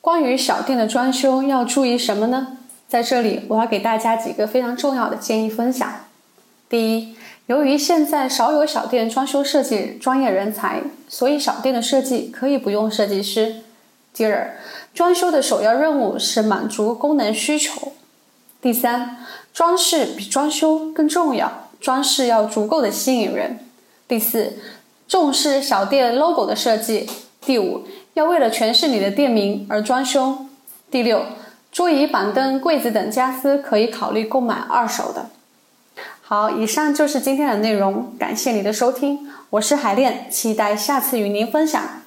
关于小店的装修要注意什么呢？在这里，我要给大家几个非常重要的建议分享。第一，由于现在少有小店装修设计专业人才，所以小店的设计可以不用设计师。第二，装修的首要任务是满足功能需求。第三，装饰比装修更重要，装饰要足够的吸引人。第四，重视小店 logo 的设计。第五，要为了诠释你的店名而装修。第六，桌椅板凳、柜子等家私可以考虑购买二手的。好，以上就是今天的内容，感谢你的收听，我是海恋，期待下次与您分享。